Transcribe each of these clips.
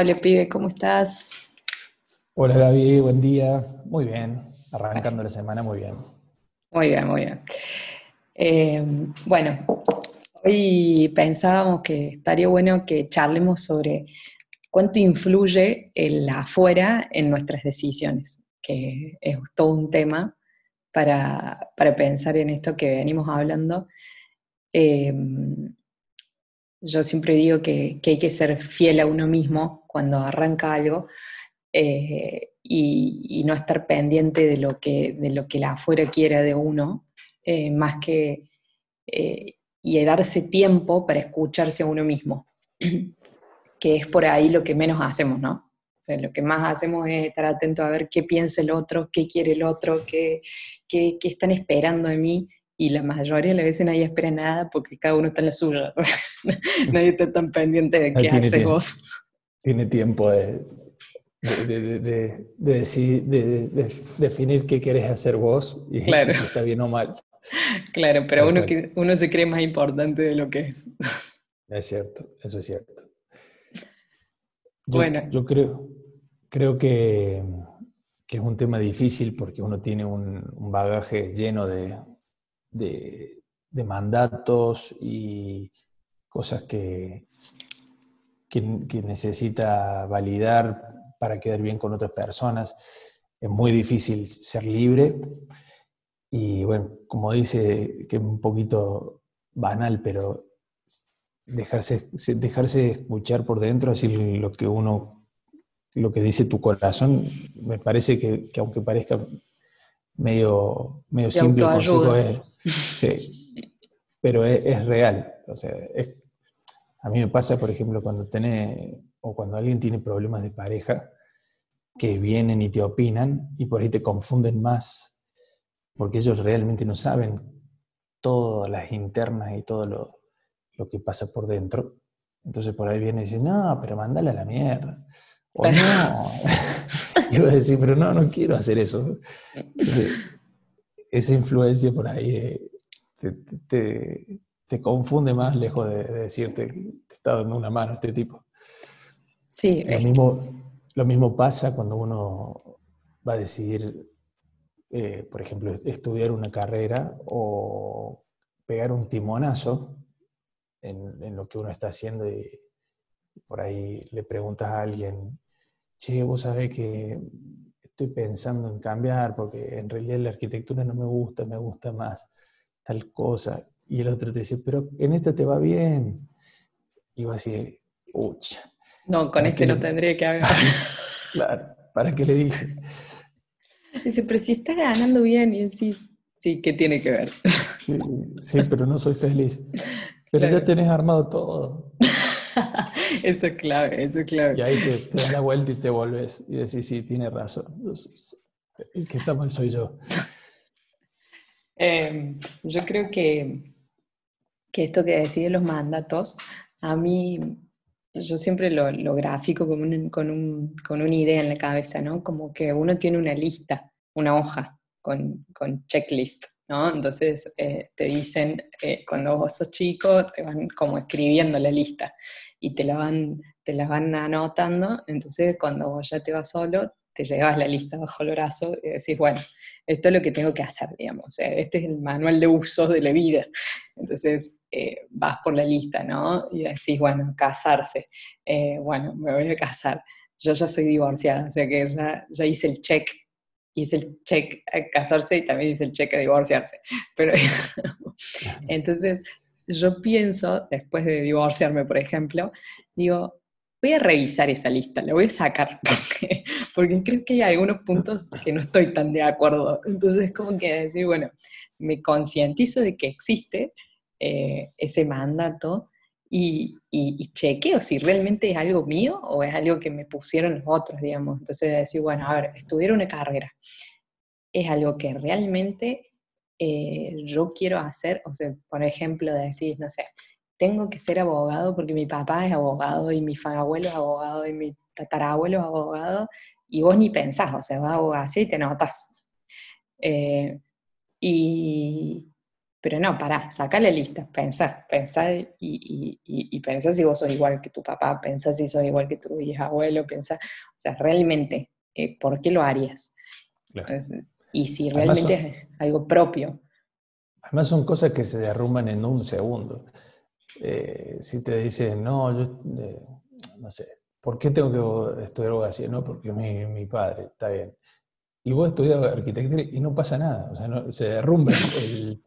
Hola, pibe, ¿cómo estás? Hola Gaby, buen día. Muy bien, arrancando la semana muy bien. Muy bien, muy bien. Eh, bueno, hoy pensábamos que estaría bueno que charlemos sobre cuánto influye el afuera en nuestras decisiones, que es todo un tema para, pensar en esto que venimos hablando. Eh, yo siempre digo que, hay que ser fiel a uno mismo cuando arranca algo eh, y, no estar pendiente de lo que, de lo que la afuera quiera de uno, eh, más que eh, y darse tiempo para escucharse a uno mismo, que es por ahí lo que menos hacemos, ¿no? lo que más hacemos es estar atento a ver qué piensa el otro, qué quiere el otro, qué, qué, qué están esperando de mí y la mayoría de las veces nadie espera nada porque cada uno está en la suya. nadie está tan pendiente de qué hace vos. Tiene tiempo de, de, de, de, definir qué querés hacer vos y si está bien o mal. Claro, pero uno, que, uno se cree más importante de lo que es. Es cierto, eso es cierto. bueno. Yo creo, creo que, que, es un tema difícil porque uno tiene un bagaje lleno de, de, mandatos y cosas que, que, necesita validar para quedar bien con otras personas. Es muy difícil ser libre y bueno, como dice, que es un poquito banal, pero dejarse, dejarse escuchar por dentro, así lo que uno, lo que dice tu corazón, me parece que, que aunque parezca medio, medio simple el consejo es, sí, pero es, real. O sea, a mí me pasa, por ejemplo, cuando tiene o cuando alguien tiene problemas de pareja, que vienen y te opinan y por ahí te confunden más, porque ellos realmente no saben todas las internas y todo lo, lo que pasa por dentro. Entonces por ahí viene y dice, no, pero mandale a la mierda. O no. y voy a decir, pero no, no quiero hacer eso. esa influencia por ahí te, confunde más lejos de, decirte que te está dando una mano este tipo. Sí. Lo, mismo, lo mismo pasa cuando uno va a decidir, eh, por ejemplo, estudiar una carrera o pegar un timonazo en, en lo que uno está haciendo y por ahí le preguntas a alguien, che, vos sabés que estoy pensando en cambiar porque en realidad la arquitectura no me gusta, me gusta más tal cosa. Y el otro te dice, pero en esta te va bien. Y vos así, ucha. No, con este no tendría que haber. claro, ¿para qué le dije? Dice, pero si estás ganando bien y decís, sí, ¿qué tiene que ver? sí, sí, pero no soy feliz. Pero ya tenés armado todo. eso es clave, eso es clave. Y ahí te, das la vuelta y te volves y decís, sí, tiene razón. El que está mal soy yo. Em, yo creo que, que esto que decide los mandatos, a mí, yo siempre lo, lo grafico con, con, un, con, una idea en la cabeza, ¿no? Como que uno tiene una lista, una hoja con, con checklist. ¿no? Entonces eh, te dicen, eh, cuando vos sos chico, te van como escribiendo la lista y te la van, te la van anotando, entonces cuando vos ya te vas solo, te llevas la lista bajo el brazo y decís, bueno, esto es lo que tengo que hacer, digamos, este es el manual de uso de la vida. Entonces eh, vas por la lista, ¿no? Y decís, bueno, casarse, bueno, me voy a casar. Yo ya soy divorciada, o sea que ya, ya hice el check hice el check a casarse y también hice el check a divorciarse. Pero entonces yo pienso, después de divorciarme, por ejemplo, digo, voy a revisar esa lista, la voy a sacar, porque, creo que hay algunos puntos que no estoy tan de acuerdo. Entonces, como que decir, bueno, me concientizo de que existe eh, ese mandato y, y, chequeo si realmente es algo mío o es algo que me pusieron los otros, digamos. Entonces, decir, bueno, a ver, estudiar una carrera es algo que realmente eh, yo quiero hacer, o sea, por ejemplo, decir, no sé, tengo que ser abogado porque mi papá es abogado y mi abuelo es abogado y mi tatarabuelo es abogado, y vos ni pensás, o sea, vas a abogar así y te notas. Eh, y, Pero no, pará, saca la lista, pensá, pensá y, y, y, pensá si vos sos igual que tu papá, pensá si sos igual que tu abuelo, pensá, o sea, realmente, eh, ¿por qué lo harías? y si realmente es algo propio. Además son cosas que se derrumban en un segundo. Eh, si te dicen, no, yo, eh, no sé, ¿por qué tengo que estudiar así? No, porque mi, mi padre, está bien y vos estudias arquitectura y no pasa nada, o sea, se derrumba el,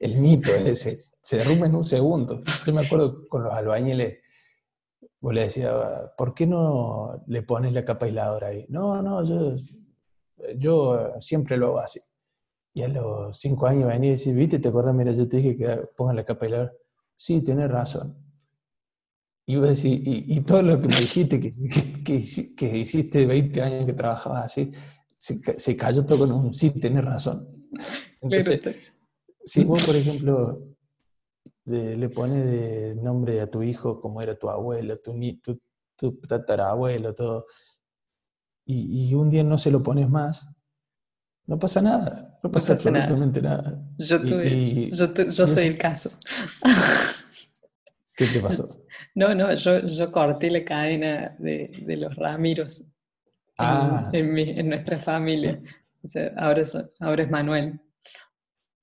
el, mito ese, se derrumba en un segundo. Yo me acuerdo con los albañiles, vos le decías, ¿por qué no le pones la capa aisladora ahí? No, no, yo, yo siempre lo hago así. Y a los cinco años venía y decía, viste, ¿te acuerdas? Mira, yo te dije que pongan la capa aisladora. Sí, tenés razón. Y vos decís, y, todo lo que me dijiste, que, que, que, hiciste 20 años que trabajabas así, se, cayó todo con un sí, tienes razón. Entonces, si vos, por ejemplo, le pones de nombre a tu hijo como era tu abuelo, tu, tu, tu tatarabuelo, todo, y, un día no se lo pones más, no pasa nada, no pasa, absolutamente nada. Yo, yo, soy el caso. ¿Qué te pasó? No, no, yo, yo corté la cadena de, de los Ramiros Ah. en, nuestra familia. ahora, es, ahora es Manuel.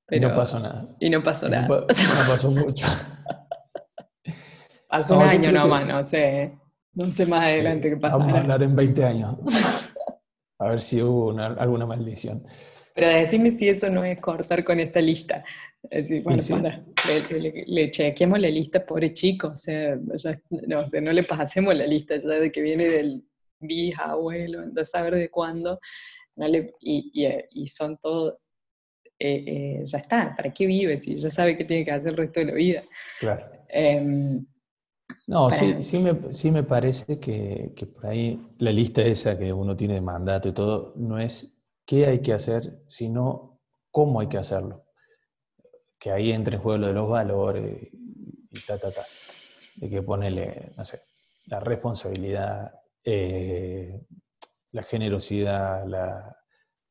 y no pasó nada. Y no pasó nada. No, pasó mucho. Pasó un año nomás, no sé. No sé más adelante qué pasó. Vamos a hablar en 20 años. A ver si hubo alguna maldición. Pero decime si eso no es cortar con esta lista. Decir, bueno, le, chequeemos la lista, pobre chico. O sea, no, no le pasemos la lista ya de que viene del abuelo, entonces saber de cuándo, no le, y, y, son todo, eh, eh, ya está, ¿para qué vive? Si ya sabe qué tiene que hacer el resto de la vida. Claro. Em, no, sí, sí, me, sí me parece que, que, por ahí la lista esa que uno tiene de mandato y todo, no es qué hay que hacer, sino cómo hay que hacerlo. Que ahí entra en juego lo de los valores y ta, ta, ta. De que ponerle, no sé, la responsabilidad, eh, la generosidad, la,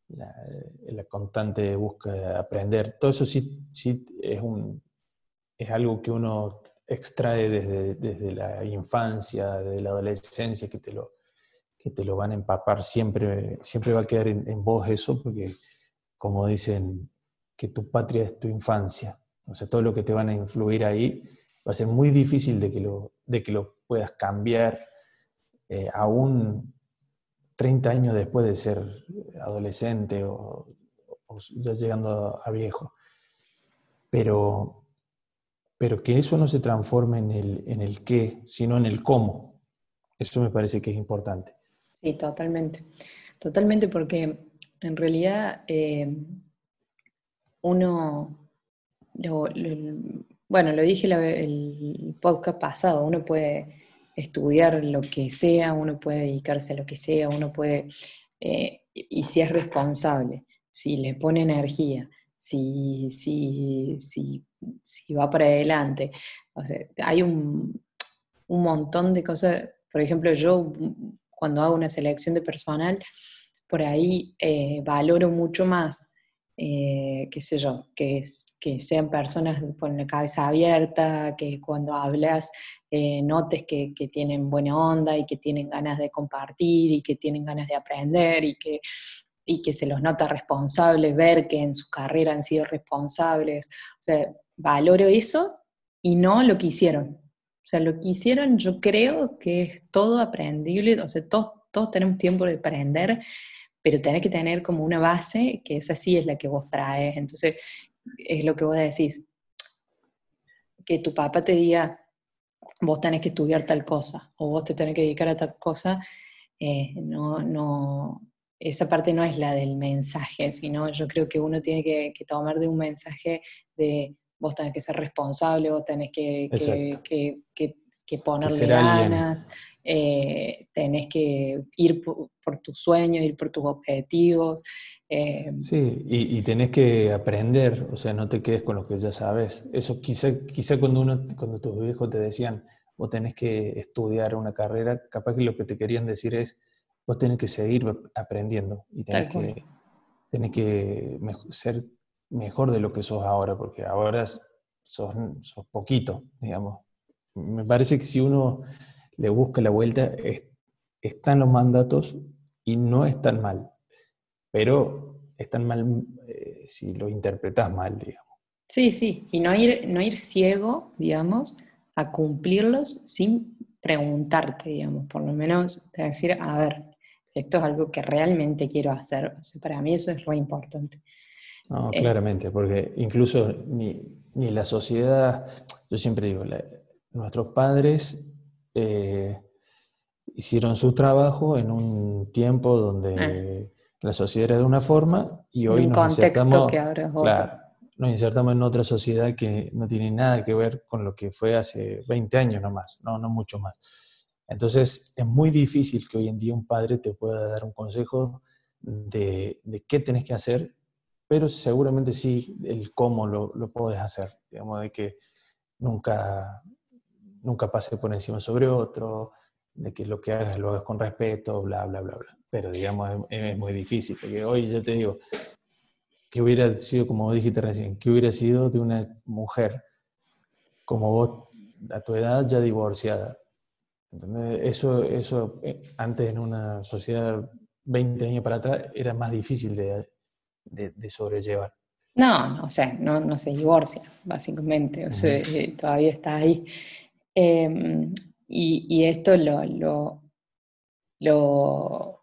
la, constante búsqueda de aprender, todo eso sí, sí es, un, es algo que uno extrae desde, desde, la infancia, desde la adolescencia, que te lo, que te lo van a empapar, siempre, siempre va a quedar en, vos eso, porque como dicen, que tu patria es tu infancia. O sea, todo lo que te van a influir ahí va a ser muy difícil de que lo, de que lo puedas cambiar eh, aún 30 años después de ser adolescente o, ya llegando a, viejo. Pero, pero que eso no se transforme en el, en el qué, sino en el cómo. Eso me parece que es importante. Sí, totalmente. Totalmente porque en realidad eh, uno, bueno, lo dije el podcast pasado, uno puede estudiar lo que sea, uno puede dedicarse a lo que sea, uno puede, eh, y si es responsable, si le pone energía, si, si, si, si va para adelante. Hay un, un montón de cosas, por ejemplo, yo cuando hago una selección de personal, por ahí eh, valoro mucho más, eh, qué sé yo, que, que sean personas con la cabeza abierta, que cuando hablas eh, notes que, tienen buena onda y que tienen ganas de compartir y que tienen ganas de aprender y que, y que se los nota responsables, ver que en su carrera han sido responsables. O sea, valoro eso y no lo que hicieron. O sea, lo que hicieron yo creo que es todo aprendible, o sea, todos, todos tenemos tiempo de aprender, pero tenés que tener como una base que esa sí es la que vos traes. Entonces, es lo que vos decís, que tu papá te diga, vos tenés que estudiar tal cosa o vos te tenés que dedicar a tal cosa, eh, no, no, esa parte no es la del mensaje, sino yo creo que uno tiene que, tomar de un mensaje de vos tenés que ser responsable, vos tenés que, que, que ponerle ganas, eh, tenés que ir por, tus sueños, ir por tus objetivos. Eh, sí, y, tenés que aprender, o sea, no te quedes con lo que ya sabes. Eso quizá, quizá cuando, uno, cuando tus viejos te decían, vos tenés que estudiar una carrera, capaz que lo que te querían decir es, vos tenés que seguir aprendiendo y tenés que, tenés que ser mejor de lo que sos ahora, porque ahora sos, sos poquito, digamos. Me parece que si uno le busca la vuelta, están los mandatos y no están mal, pero están mal eh, si lo interpretas mal, digamos. Sí, sí, y no ir, no ir ciego, digamos, a cumplirlos sin preguntarte, digamos, por lo menos decir, a ver, esto es algo que realmente quiero hacer. para mí eso es muy importante. No, eh, claramente, porque incluso ni, la sociedad, yo siempre digo, nuestros padres eh, hicieron su trabajo en un tiempo donde ah. la sociedad era de una forma y hoy nos insertamos, nos insertamos en otra sociedad que no tiene nada que ver con lo que fue hace 20 años nomás, no, no mucho más. Entonces es muy difícil que hoy en día un padre te pueda dar un consejo de, de qué tenés que hacer, pero seguramente sí el cómo lo, lo puedes hacer, digamos, de que nunca, nunca pase por encima sobre otro, de que lo que hagas lo hagas con respeto, bla, bla, bla, bla. Pero digamos, es, muy difícil, porque hoy ya te digo, que hubiera sido, como dijiste recién, que hubiera sido de una mujer como vos a tu edad ya divorciada. Eso, eso eh, antes en una sociedad 20 años para atrás era más difícil de, de, sobrellevar. No, no, o sea, no, no se divorcia, básicamente, o sea, eh, todavía está ahí. Em, y, esto lo, lo, lo,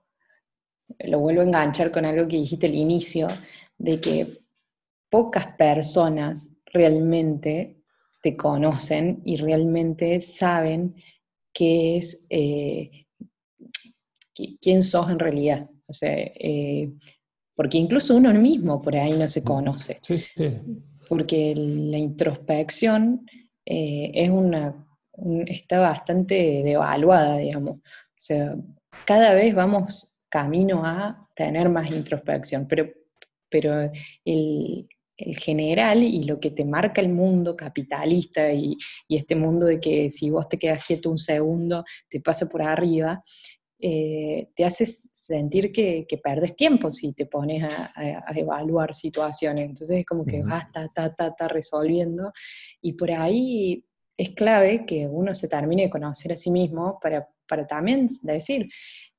vuelvo a enganchar con algo que dijiste al inicio, de que pocas personas realmente te conocen y realmente saben qué es, eh, quién sos en realidad. O sea, eh, porque incluso uno mismo por ahí no se conoce. Sí, sí. Porque la introspección eh, es una está bastante devaluada, digamos. O sea, cada vez vamos camino a tener más introspección, pero, pero el, general y lo que te marca el mundo capitalista y, este mundo de que si vos te quedas quieto un segundo, te pasa por arriba, eh, te hace sentir que, que, perdes tiempo si te pones a, evaluar situaciones. Entonces es como que vas, ta, ta, ta, ta, resolviendo. Y por ahí es clave que uno se termine de conocer a sí mismo para, también decir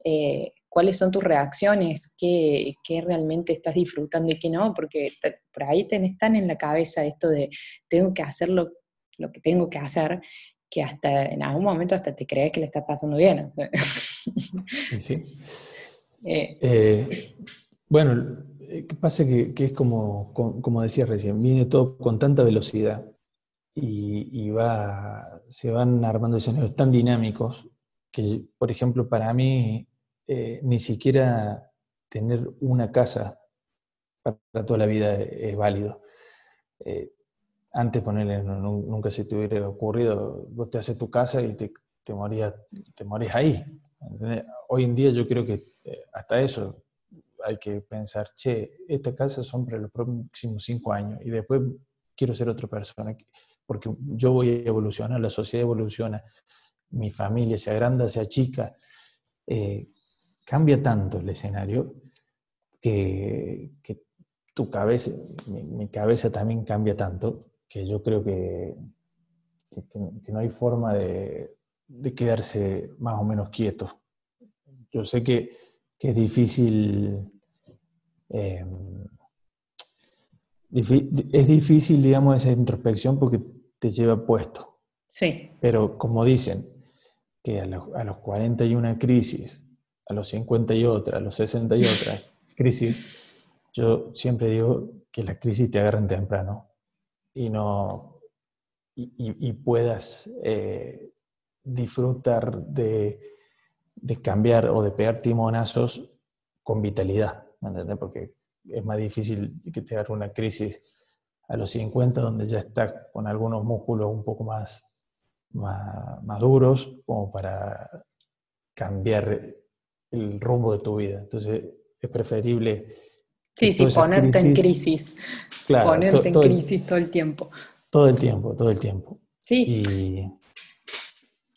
eh, cuáles son tus reacciones, qué, realmente estás disfrutando y qué no, porque por ahí tenés tan en la cabeza esto de tengo que hacer lo, que tengo que hacer, que hasta en algún momento hasta te crees que le está pasando bien. Sí. Eh, eh, bueno, ¿qué pasa? Que, es como, como decía recién, viene todo con tanta velocidad y, va, se van armando escenarios tan dinámicos que, por ejemplo, para mí eh, ni siquiera tener una casa para toda la vida es válido. Eh, antes, ponerle, nunca se te hubiera ocurrido, vos te haces tu casa y te, te, morías, te morís ahí. Hoy en día yo creo que eh, hasta eso hay que pensar, che, esta casa son para los próximos cinco años y después quiero ser otra persona porque yo voy a evolucionar, la sociedad evoluciona, mi familia se agranda, se achica, eh, cambia tanto el escenario que, tu cabeza, mi, cabeza también cambia tanto que yo creo que, no hay forma de, quedarse más o menos quieto. Yo sé que, es difícil eh, es difícil, digamos, esa introspección porque te lleva puesto. Sí. Pero como dicen, que a los, a los 40 hay una crisis, a los 50 y otra, a los 60 y otra crisis, yo siempre digo que las crisis te agarran temprano y no y, puedas eh, disfrutar de, de, cambiar o de pegar timonazos con vitalidad, ¿me? Porque es más difícil que te agarre una crisis a los 50 donde ya estás con algunos músculos un poco más, más, duros como para cambiar el rumbo de tu vida. Entonces es preferible... Sí, sí, ponerte en crisis. Claro, ponerte en crisis todo el tiempo. Todo el tiempo, todo el tiempo. Sí.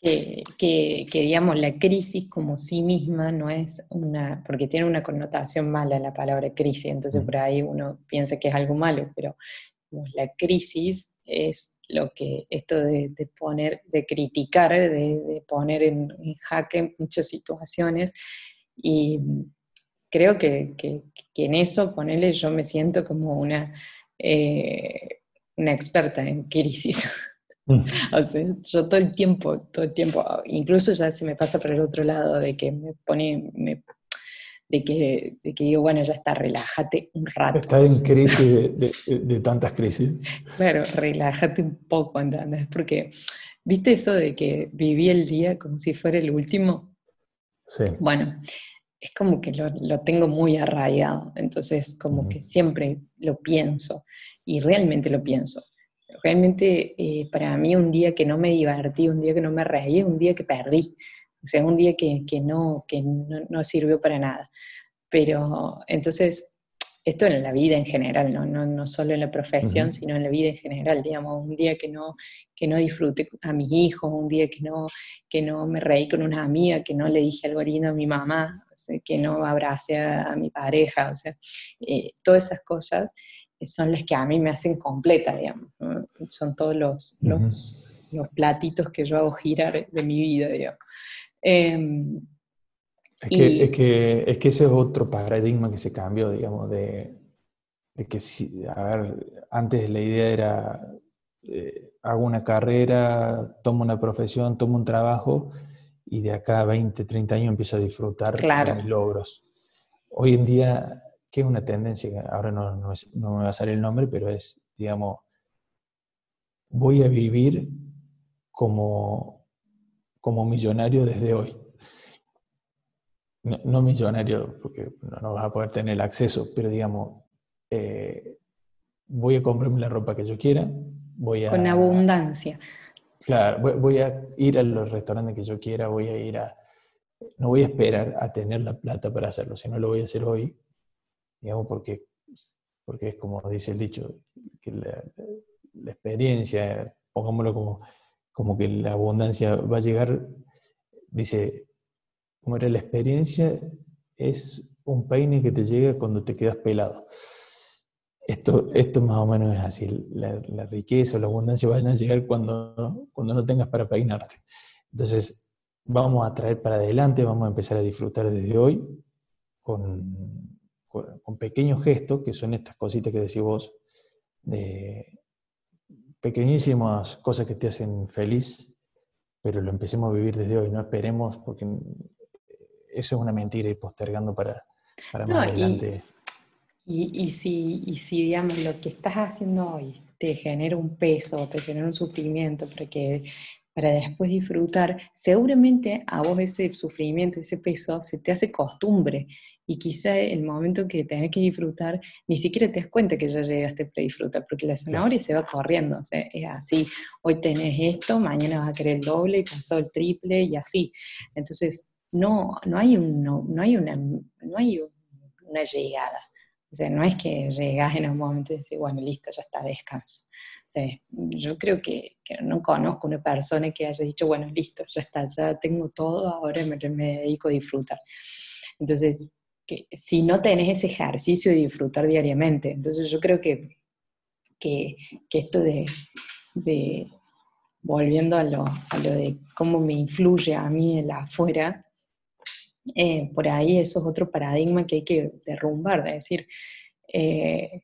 que, digamos, la crisis como sí misma no es una, porque tiene una connotación mala la palabra crisis, entonces por ahí uno piensa que es algo malo, pero la crisis es lo que, esto de, poner, de criticar, de, poner en, jaque muchas situaciones y creo que, en eso, ponele, yo me siento como una, eh, una experta en crisis. Mm. o sea, yo todo el tiempo, todo el tiempo, incluso ya se me pasa por el otro lado de que me pone, de, que, de que digo, bueno, ya está, relájate un rato. Está en crisis de, tantas crisis. Claro, relájate un poco, ¿entendés? Porque, ¿viste eso de que viví el día como si fuera el último? Sí. Bueno, es como que lo, lo tengo muy arraigado, entonces como que siempre lo pienso y realmente lo pienso realmente eh, para mí un día que no me divertí, un día que no me reí, un día que perdí. O sea, un día que, no, que no, sirvió para nada. Pero entonces, esto en la vida en general, no, no, no solo en la profesión, sino en la vida en general, digamos, un día que no, que no disfruté a mis hijos, un día que no, que no me reí con una amiga, que no le dije algo lindo a mi mamá, que no abracé a, mi pareja, o sea, eh, todas esas cosas son las que a mí me hacen completa, digamos. Son todos los, los, platitos que yo hago girar de mi vida, digamos. Em, es, que, es, que, es, que, ese es otro paradigma que se cambió, digamos, de, de que si, a ver, antes la idea era, eh, hago una carrera, tomo una profesión, tomo un trabajo y de acá a 20, 30 años empiezo a disfrutar de mis logros. Hoy en día que es una tendencia, ahora no, no, me va a salir el nombre, pero es, digamos, voy a vivir como, como millonario desde hoy. No, millonario, porque no, vas a poder tener acceso, pero digamos, eh, voy a comprarme la ropa que yo quiera, voy a... Con abundancia. Claro, voy, voy a ir a los restaurantes que yo quiera, voy a ir a... No voy a esperar a tener la plata para hacerlo, sino lo voy a hacer hoy digamos, porque, porque es como dice el dicho, que la, experiencia, pongámoslo como, como que la abundancia va a llegar, dice, como era la experiencia, es un peine que te llega cuando te quedas pelado. Esto, esto más o menos es así, la, riqueza o la abundancia van a llegar cuando, cuando no tengas para peinarte. Entonces, vamos a traer para adelante, vamos a empezar a disfrutar desde hoy con, con, pequeños gestos, que son estas cositas que decís vos, de pequeñísimas cosas que te hacen feliz, pero lo empecemos a vivir desde hoy, no esperemos, porque eso es una mentira y postergando para, para más adelante. Y, si, y si, digamos, lo que estás haciendo hoy te genera un peso, te genera un sufrimiento para, que, para después disfrutar, seguramente a vos ese sufrimiento, ese peso, se te hace costumbre y quizá el momento que tenés que disfrutar, ni siquiera te das cuenta que ya llegaste para disfrutar, porque la zanahoria se va corriendo, o sea, es así, hoy tenés esto, mañana vas a querer el doble y pasó el triple y así. Entonces, no, no, hay, un, no, hay, una, no hay una llegada. O sea, no es que llegas en un momento y dices, bueno, listo, ya está, descanso. O sea, yo creo que, que, no conozco una persona que haya dicho, bueno, listo, ya está, ya tengo todo, ahora me, me dedico a disfrutar. Entonces, si no tenés ese ejercicio de disfrutar diariamente. Entonces yo creo que, que, esto de, volviendo a lo, a lo, de cómo me influye a mí el afuera, eh, por ahí eso es otro paradigma que hay que derrumbar, de decir, eh,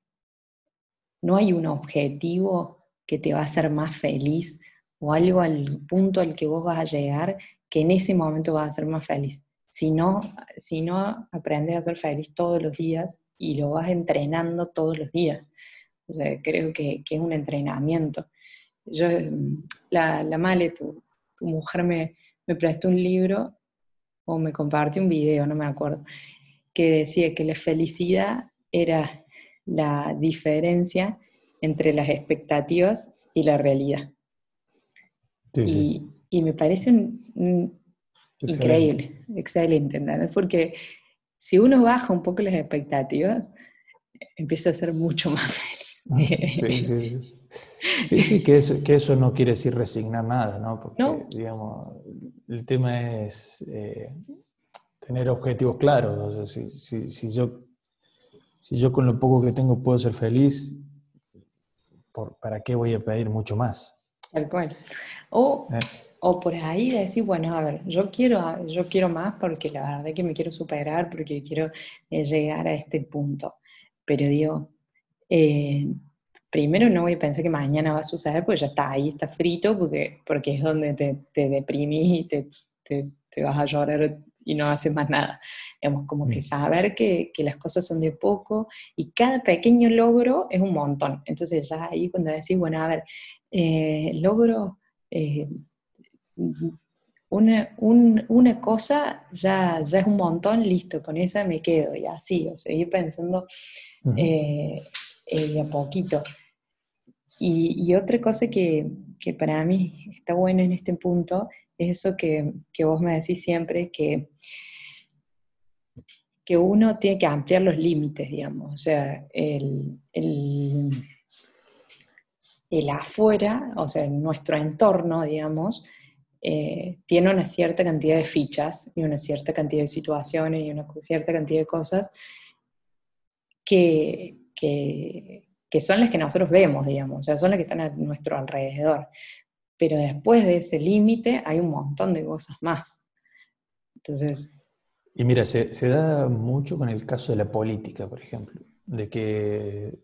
no hay un objetivo que te va a hacer más feliz o algo al punto al que vos vas a llegar que en ese momento vas a ser más feliz si no, si no aprendes a ser feliz todos los días y lo vas entrenando todos los días. O sea, creo que, es un entrenamiento. Yo, la, la Male, tu, mujer me, me prestó un libro o me compartió un video, no me acuerdo, que decía que la felicidad era la diferencia entre las expectativas y la realidad. y, y, me parece un, Increíble, excelente, ¿entendés? Porque si uno baja un poco las expectativas, empieza a ser mucho más feliz. Ah, sí, sí, sí. Sí, sí, que eso, que eso no quiere decir resignar nada, ¿no? Porque, digamos, el tema es eh, tener objetivos claros. si, yo, si yo con lo poco que tengo puedo ser feliz, ¿para qué voy a pedir mucho más? Tal cual. O, eh. O por ahí decir, bueno, a ver, yo quiero, yo quiero más porque la verdad es que me quiero superar, porque quiero eh, llegar a este punto. Pero digo, eh, primero no voy a pensar que mañana va a suceder, porque ya está ahí, está frito, porque, porque es donde te, te deprimís y te, te, te, vas a llorar y no haces más nada. Hemos como que mm. saber que, que, las cosas son de poco y cada pequeño logro es un montón. Entonces ya ahí cuando decís, bueno, a ver, eh, logro eh, una, una, cosa, ya, ya es un montón, listo, con esa me quedo y así, o seguir pensando eh, a poquito. Y, otra cosa que, que, para mí está buena en este punto es eso que, que vos me decís siempre, que, que uno tiene que ampliar los límites, digamos. O sea, el, el, el afuera, o sea, nuestro entorno, digamos, eh, tiene una cierta cantidad de fichas y una cierta cantidad de situaciones y una cierta cantidad de cosas que, que, que son las que nosotros vemos, digamos, o sea, son las que están a nuestro alrededor. Pero después de ese límite hay un montón de cosas más. Entonces... Y mira, se, se da mucho con el caso de la política, por ejemplo, de que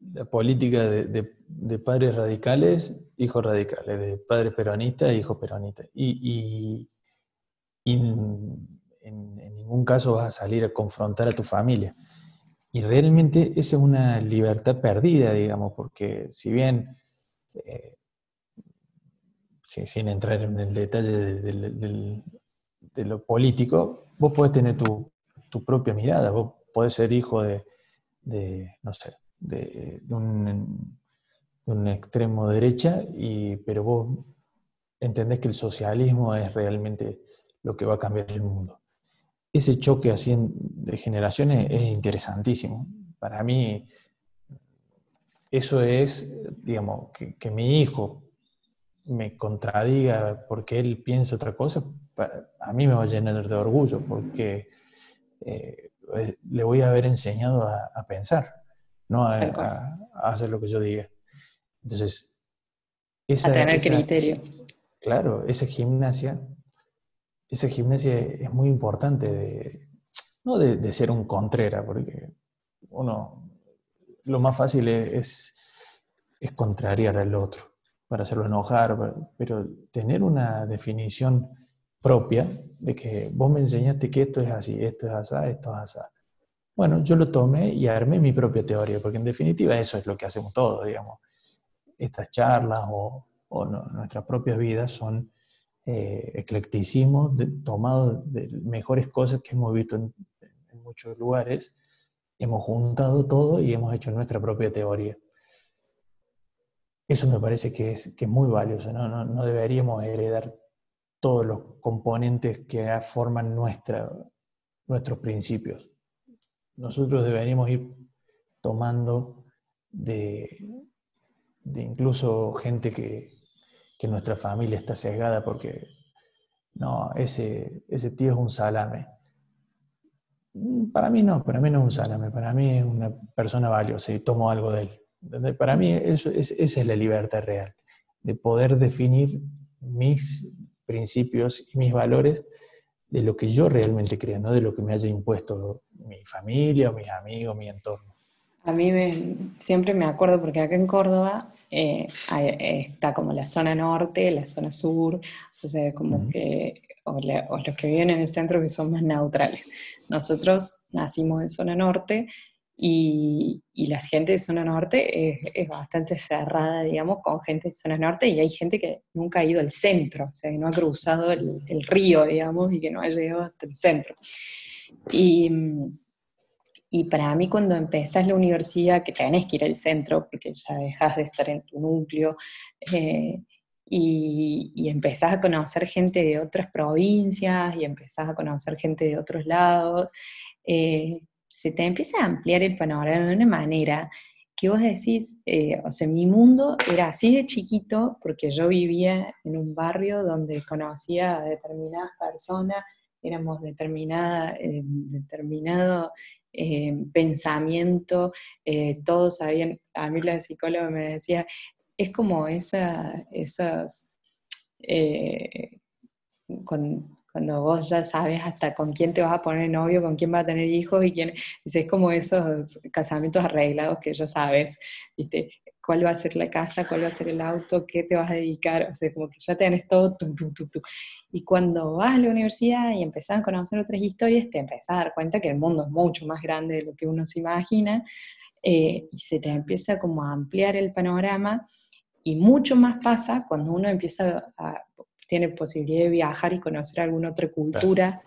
la política de, padres radicales, hijos radicales, de padres peronistas, hijos peronistas. Y, en, ningún caso vas a salir a confrontar a tu familia. Y realmente esa es una libertad perdida, digamos, porque si bien, eh, sin, entrar en el detalle de, lo político, vos podés tener tu, tu, propia mirada, vos podés ser hijo de, no sé, de, un, extremo derecha, y, pero vos entendés que el socialismo es realmente lo que va a cambiar el mundo. Ese choque así de generaciones es interesantísimo. Para mí, eso es, digamos, que, mi hijo me contradiga porque él piensa otra cosa, a mí me va a llenar de orgullo porque eh, le voy a haber enseñado a pensar no a, hacer lo que yo diga. Entonces, esa, a tener criterio. Claro, esa gimnasia, esa gimnasia es muy importante de, no de, ser un contrera, porque uno, lo más fácil es, es, contrariar al otro para hacerlo enojar, pero tener una definición propia de que vos me enseñaste que esto es así, esto es así, esto es así. Bueno, yo lo tomé y armé mi propia teoría, porque en definitiva eso es lo que hacemos todos, digamos. Estas charlas o, nuestras propias vidas son eh, eclecticismos tomados de mejores cosas que hemos visto en, muchos lugares. Hemos juntado todo y hemos hecho nuestra propia teoría. Eso me parece que es, que es muy valioso, ¿no? No, no deberíamos heredar todos los componentes que forman nuestra, nuestros principios nosotros deberíamos ir tomando de, incluso gente que, nuestra familia está sesgada porque no, ese, ese tío es un salame. Para mí no, para mí no es un salame, para mí es una persona valiosa y tomo algo de él. Para mí eso, esa es la libertad real, de poder definir mis principios y mis valores de lo que yo realmente creo, no de lo que me haya impuesto mi familia, mis amigos, mi entorno. A mí siempre me acuerdo, porque acá en Córdoba eh, está como la zona norte, la zona sur, o sea, como que, o, los que viven en el centro que son más neutrales. Nosotros nacimos en zona norte y, y, la gente de zona norte es, bastante cerrada, digamos, con gente de zona norte, y hay gente que nunca ha ido al centro, o sea, que no ha cruzado el, río, digamos, y que no ha llegado hasta el centro. Y, y para mí cuando empezás la universidad, que tenés que ir al centro, porque ya dejas de estar en tu núcleo, eh, y, y, empezás a conocer gente de otras provincias, y empezás a conocer gente de otros lados, eh, se te empieza a ampliar el panorama de una manera que vos decís, eh, o sea, mi mundo era así de chiquito porque yo vivía en un barrio donde conocía a determinadas personas, éramos determinada, eh, determinado eh, pensamiento, todos sabían, a mí la psicóloga me decía, es como esa, esas, con, cuando vos ya sabes hasta con quién te vas a poner novio, con quién vas a tener hijos y quién, es como esos casamientos arreglados que ya sabes, ¿viste? cuál va a ser la casa, cuál va a ser el auto, qué te vas a dedicar, o sea, como que ya tenés todo, y cuando vas a la universidad y empezás a conocer otras historias, te empezás a dar cuenta que el mundo es mucho más grande de lo que uno se imagina, eh, y se te empieza como a ampliar el panorama, y mucho más pasa cuando uno empieza a, tiene posibilidad de viajar y conocer alguna otra cultura.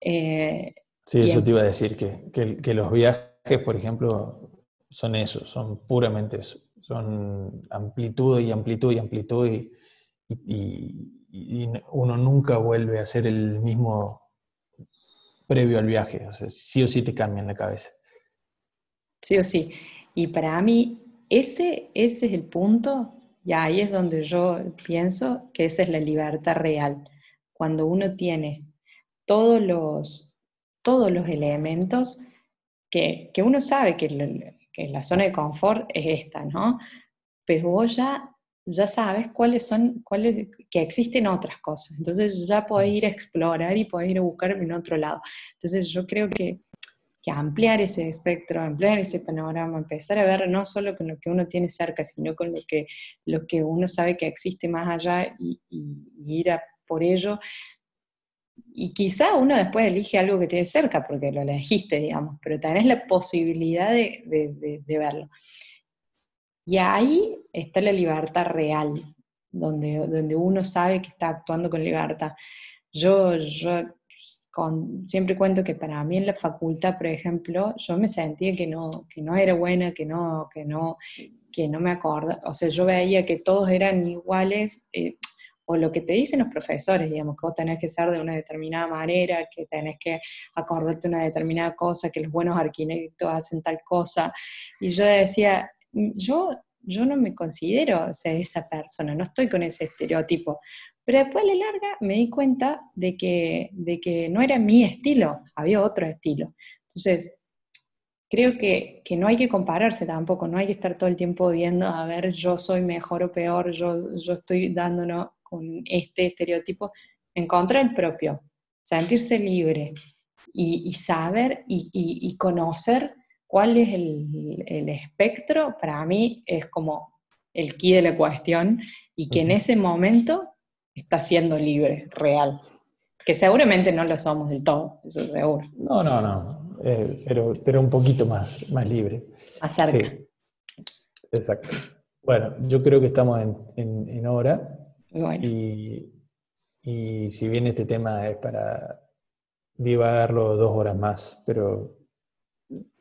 Eh, sí, eso te iba a decir, que, que, los viajes, por ejemplo, son eso, son puramente eso, son amplitud y amplitud y amplitud y, y, uno nunca vuelve a ser el mismo previo al viaje, o sea, sí o sí te cambian la cabeza. Sí o sí. Y para mí, ese, ese es el punto y ahí es donde yo pienso que esa es la libertad real, cuando uno tiene todos los, todos los elementos que, uno sabe que, la zona de confort es esta, ¿no? Pero vos ya, ya sabes cuáles son, cuáles, que existen otras cosas. Entonces ya podés ir a explorar y podés ir a buscar en otro lado. Entonces yo creo que que ampliar ese espectro, ampliar ese panorama, empezar a ver no solo con lo que uno tiene cerca, sino con lo que, lo que uno sabe que existe más allá y, ir a por ello. Y quizá uno después elige algo que tiene cerca, porque lo elegiste, digamos, pero tenés la posibilidad de, verlo. Y ahí está la libertad real, donde, donde uno sabe que está actuando con libertad. Yo, yo siempre cuento que para mí en la facultad, por ejemplo, yo me sentía que no, que no era buena, que no, que no, que no me acordaba, o sea, yo veía que todos eran iguales, eh, o lo que te dicen los profesores, digamos, que vos tenés que ser de una determinada manera, que tenés que acordarte una determinada cosa, que los buenos arquitectos hacen tal cosa, y yo decía, yo, yo no me considero o sea, esa persona, no estoy con ese estereotipo, pero después a la larga me di cuenta de que, de que no era mi estilo, había otro estilo. Entonces, creo que, no hay que compararse tampoco, no hay que estar todo el tiempo viendo, a ver, yo soy mejor o peor, yo, yo estoy dándonos con este estereotipo. Encontrar el propio, sentirse libre y, saber y, conocer cuál es el, el espectro, para mí es como el key de la cuestión y que en ese momento está siendo libre, real. Que seguramente no lo somos del todo, eso seguro. No, no, no, eh, pero, pero un poquito más, más libre. Acerca. Sí. Exacto. Bueno, yo creo que estamos en, en, hora. Y, y si bien este tema es para divagarlo dos horas más, pero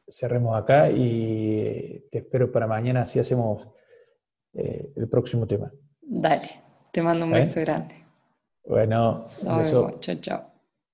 cerremos acá y te espero para mañana si hacemos eh, el próximo tema. Dale. Te mando un beso grande. Bueno, un beso. Chao, chao.